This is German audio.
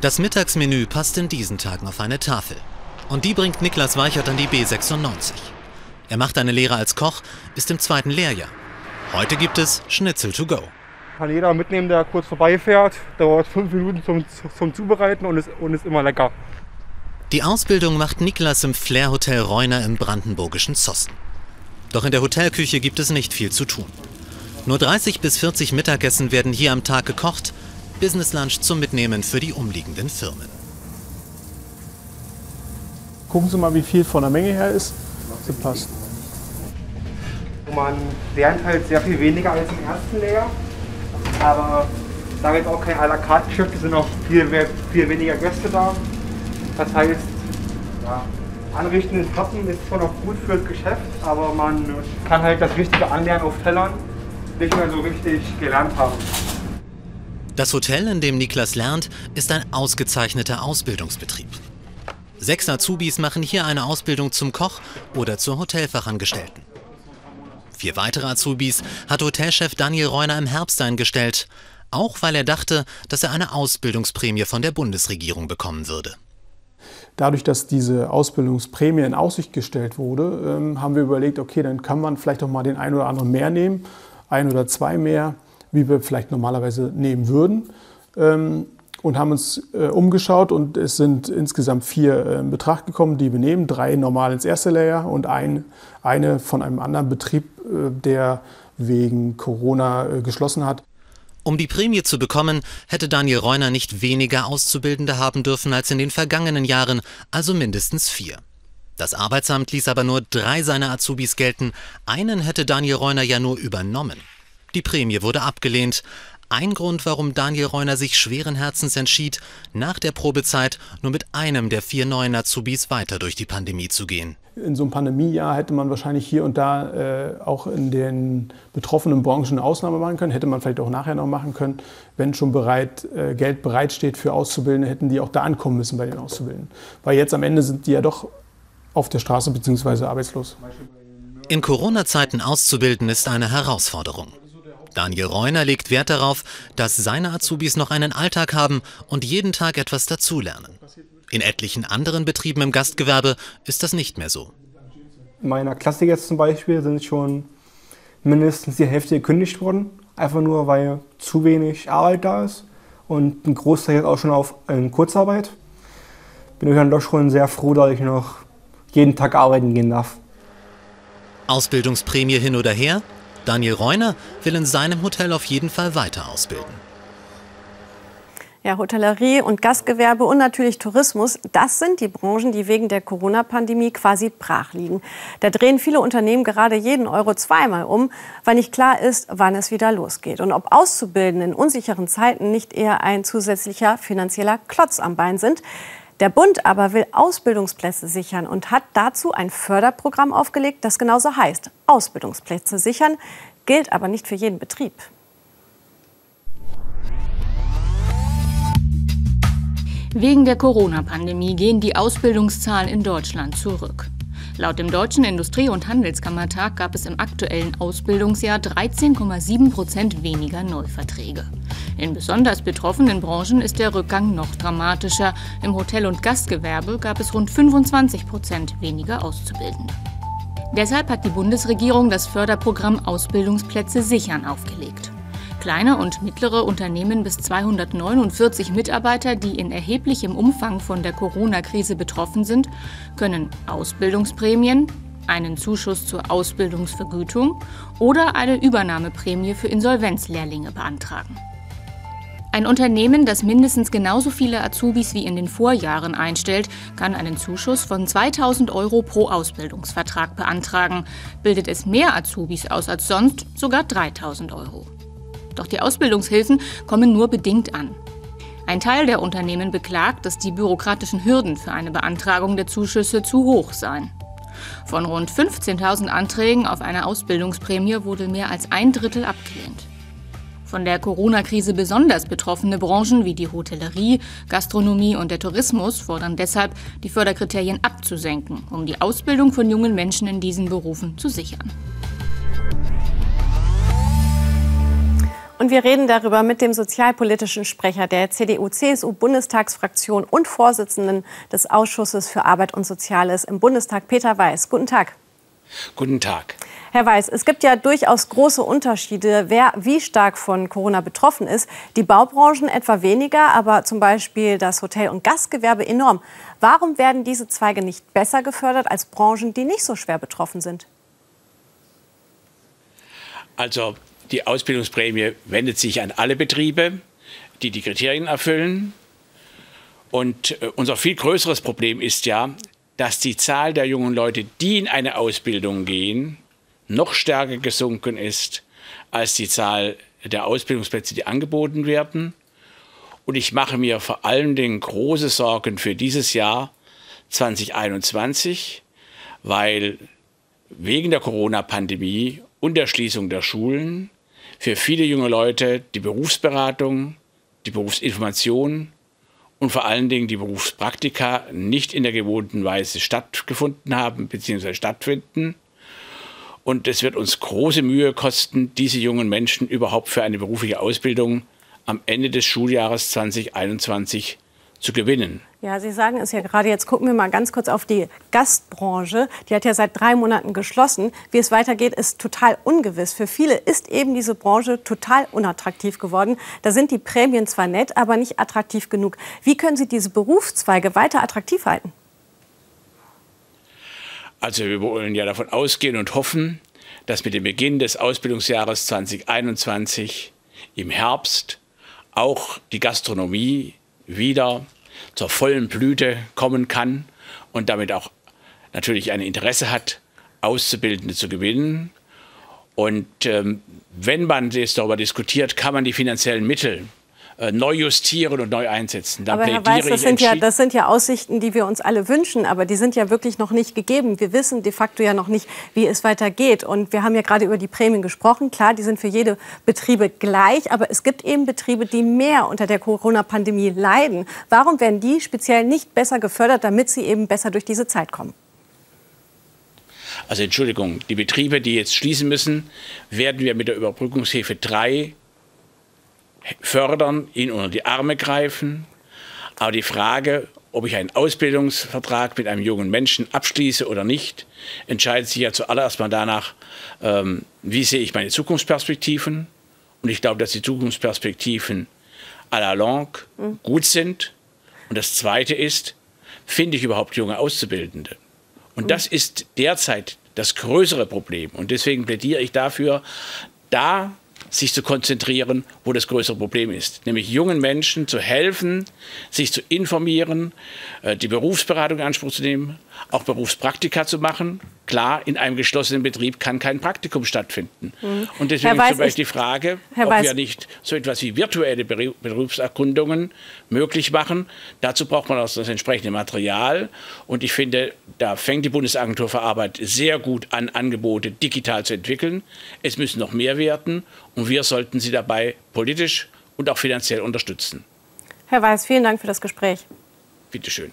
Das Mittagsmenü passt in diesen Tagen auf eine Tafel. Und die bringt Niklas Weichert an die B96. Er macht eine Lehre als Koch, ist im zweiten Lehrjahr. Heute gibt es Schnitzel to go. Kann jeder mitnehmen, der kurz vorbeifährt. Dauert fünf Minuten zum, zum Zubereiten und ist, und ist immer lecker. Die Ausbildung macht Niklas im Flair Hotel Reuner im brandenburgischen Zossen. Doch in der Hotelküche gibt es nicht viel zu tun. Nur 30 bis 40 Mittagessen werden hier am Tag gekocht, Business Lunch zum Mitnehmen für die umliegenden Firmen. Gucken Sie mal, wie viel von der Menge her ist. Das passt. Man lernt halt sehr viel weniger als im ersten Lehrjahr. Aber sage jetzt auch kein à la carte Geschäft, es sind auch viel, viel weniger Gäste da. Das heißt, ja, Anrichten ins Pappen ist zwar noch gut fürs Geschäft, aber man kann halt das richtige Anlernen auf Tellern nicht mehr so richtig gelernt haben. Das Hotel, in dem Niklas lernt, ist ein ausgezeichneter Ausbildungsbetrieb. Sechs Azubis machen hier eine Ausbildung zum Koch oder zur Hotelfachangestellten. Vier weitere Azubis hat Hotelchef Daniel Reuner im Herbst eingestellt, auch weil er dachte, dass er eine Ausbildungsprämie von der Bundesregierung bekommen würde. Dadurch, dass diese Ausbildungsprämie in Aussicht gestellt wurde, ähm, haben wir überlegt, okay, dann kann man vielleicht auch mal den einen oder anderen mehr nehmen, ein oder zwei mehr, wie wir vielleicht normalerweise nehmen würden. Ähm, und haben uns äh, umgeschaut und es sind insgesamt vier äh, in Betracht gekommen, die wir nehmen. Drei normal ins erste Layer und ein, eine von einem anderen Betrieb, äh, der wegen Corona geschlossen hat. Um die Prämie zu bekommen, hätte Daniel Reuner nicht weniger Auszubildende haben dürfen als in den vergangenen Jahren, also mindestens vier. Das Arbeitsamt ließ aber nur drei seiner Azubis gelten, einen hätte Daniel Reuner ja nur übernommen. Die Prämie wurde abgelehnt, ein Grund, warum Daniel Reuner sich schweren Herzens entschied, nach der Probezeit nur mit einem der vier neuen Azubis weiter durch die Pandemie zu gehen. In so einem Pandemiejahr hätte man wahrscheinlich hier und da äh, auch in den betroffenen Branchen eine Ausnahme machen können. Hätte man vielleicht auch nachher noch machen können. Wenn schon bereit, äh, Geld bereitsteht für Auszubildende, hätten die auch da ankommen müssen bei den Auszubildenden. Weil jetzt am Ende sind die ja doch auf der Straße bzw. arbeitslos. In Corona-Zeiten auszubilden ist eine Herausforderung. Daniel Reuner legt Wert darauf, dass seine Azubis noch einen Alltag haben und jeden Tag etwas dazulernen. In etlichen anderen Betrieben im Gastgewerbe ist das nicht mehr so. In meiner Klasse jetzt zum Beispiel sind schon mindestens die Hälfte gekündigt worden, einfach nur weil zu wenig Arbeit da ist und ein Großteil jetzt auch schon auf Kurzarbeit. Bin ich dann doch schon sehr froh, dass ich noch jeden Tag arbeiten gehen darf. Ausbildungsprämie hin oder her? Daniel Reuner will in seinem Hotel auf jeden Fall weiter ausbilden. Ja, Hotellerie und Gastgewerbe und natürlich Tourismus, das sind die Branchen, die wegen der Corona-Pandemie quasi brach liegen. Da drehen viele Unternehmen gerade jeden Euro zweimal um, weil nicht klar ist, wann es wieder losgeht. Und ob Auszubildende in unsicheren Zeiten nicht eher ein zusätzlicher finanzieller Klotz am Bein sind. Der Bund aber will Ausbildungsplätze sichern und hat dazu ein Förderprogramm aufgelegt, das genauso heißt. Ausbildungsplätze sichern, gilt aber nicht für jeden Betrieb. Wegen der Corona-Pandemie gehen die Ausbildungszahlen in Deutschland zurück. Laut dem Deutschen Industrie- und Handelskammertag gab es im aktuellen Ausbildungsjahr 13,7 Prozent weniger Neuverträge. In besonders betroffenen Branchen ist der Rückgang noch dramatischer. Im Hotel- und Gastgewerbe gab es rund 25 Prozent weniger Auszubildende. Deshalb hat die Bundesregierung das Förderprogramm Ausbildungsplätze sichern aufgelegt. Kleine und mittlere Unternehmen bis 249 Mitarbeiter, die in erheblichem Umfang von der Corona-Krise betroffen sind, können Ausbildungsprämien, einen Zuschuss zur Ausbildungsvergütung oder eine Übernahmeprämie für Insolvenzlehrlinge beantragen. Ein Unternehmen, das mindestens genauso viele Azubis wie in den Vorjahren einstellt, kann einen Zuschuss von 2000 Euro pro Ausbildungsvertrag beantragen. Bildet es mehr Azubis aus als sonst, sogar 3000 Euro. Doch die Ausbildungshilfen kommen nur bedingt an. Ein Teil der Unternehmen beklagt, dass die bürokratischen Hürden für eine Beantragung der Zuschüsse zu hoch seien. Von rund 15.000 Anträgen auf eine Ausbildungsprämie wurde mehr als ein Drittel abgelehnt. Von der Corona-Krise besonders betroffene Branchen wie die Hotellerie, Gastronomie und der Tourismus fordern deshalb, die Förderkriterien abzusenken, um die Ausbildung von jungen Menschen in diesen Berufen zu sichern. Und wir reden darüber mit dem sozialpolitischen Sprecher der CDU-CSU-Bundestagsfraktion und Vorsitzenden des Ausschusses für Arbeit und Soziales im Bundestag, Peter Weiß. Guten Tag. Guten Tag. Herr Weiß, es gibt ja durchaus große Unterschiede, wer wie stark von Corona betroffen ist. Die Baubranchen etwa weniger, aber zum Beispiel das Hotel- und Gastgewerbe enorm. Warum werden diese Zweige nicht besser gefördert als Branchen, die nicht so schwer betroffen sind? Also die Ausbildungsprämie wendet sich an alle Betriebe, die die Kriterien erfüllen. Und äh, unser viel größeres Problem ist ja, dass die Zahl der jungen Leute, die in eine Ausbildung gehen, noch stärker gesunken ist als die Zahl der Ausbildungsplätze, die angeboten werden. Und ich mache mir vor allen Dingen große Sorgen für dieses Jahr 2021, weil wegen der Corona-Pandemie und der Schließung der Schulen für viele junge Leute die Berufsberatung, die Berufsinformation und vor allen Dingen die Berufspraktika nicht in der gewohnten Weise stattgefunden haben bzw. stattfinden. Und es wird uns große Mühe kosten, diese jungen Menschen überhaupt für eine berufliche Ausbildung am Ende des Schuljahres 2021 zu gewinnen. Ja, Sie sagen es ja gerade. Jetzt gucken wir mal ganz kurz auf die Gastbranche. Die hat ja seit drei Monaten geschlossen. Wie es weitergeht, ist total ungewiss. Für viele ist eben diese Branche total unattraktiv geworden. Da sind die Prämien zwar nett, aber nicht attraktiv genug. Wie können Sie diese Berufszweige weiter attraktiv halten? Also wir wollen ja davon ausgehen und hoffen, dass mit dem Beginn des Ausbildungsjahres 2021 im Herbst auch die Gastronomie wieder zur vollen Blüte kommen kann und damit auch natürlich ein Interesse hat, Auszubildende zu gewinnen. Und ähm, wenn man darüber diskutiert, kann man die finanziellen Mittel neu justieren und neu einsetzen. Dann aber Herr Weiß, das sind, ja, das sind ja Aussichten, die wir uns alle wünschen, aber die sind ja wirklich noch nicht gegeben. Wir wissen de facto ja noch nicht, wie es weitergeht. Und wir haben ja gerade über die Prämien gesprochen. Klar, die sind für jede Betriebe gleich, aber es gibt eben Betriebe, die mehr unter der Corona-Pandemie leiden. Warum werden die speziell nicht besser gefördert, damit sie eben besser durch diese Zeit kommen? Also Entschuldigung, die Betriebe, die jetzt schließen müssen, werden wir mit der Überbrückungshilfe 3 fördern, ihn unter die Arme greifen. Aber die Frage, ob ich einen Ausbildungsvertrag mit einem jungen Menschen abschließe oder nicht, entscheidet sich ja zuallererst mal danach, ähm, wie sehe ich meine Zukunftsperspektiven. Und ich glaube, dass die Zukunftsperspektiven à la longue mhm. gut sind. Und das Zweite ist, finde ich überhaupt junge Auszubildende? Und mhm. das ist derzeit das größere Problem. Und deswegen plädiere ich dafür, da sich zu konzentrieren, wo das größere Problem ist. Nämlich jungen Menschen zu helfen, sich zu informieren, äh, die Berufsberatung in Anspruch zu nehmen, auch Berufspraktika zu machen. Klar, in einem geschlossenen Betrieb kann kein Praktikum stattfinden. Mhm. Und deswegen Weiß, zum Beispiel die Frage, Herr ob Weiß. wir nicht so etwas wie virtuelle Berufserkundungen möglich machen. Dazu braucht man auch das entsprechende Material. Und ich finde, da fängt die Bundesagentur für Arbeit sehr gut an, Angebote digital zu entwickeln. Es müssen noch mehr werden. Und wir sollten sie dabei politisch und auch finanziell unterstützen. Herr Weiß, vielen Dank für das Gespräch. Bitte schön.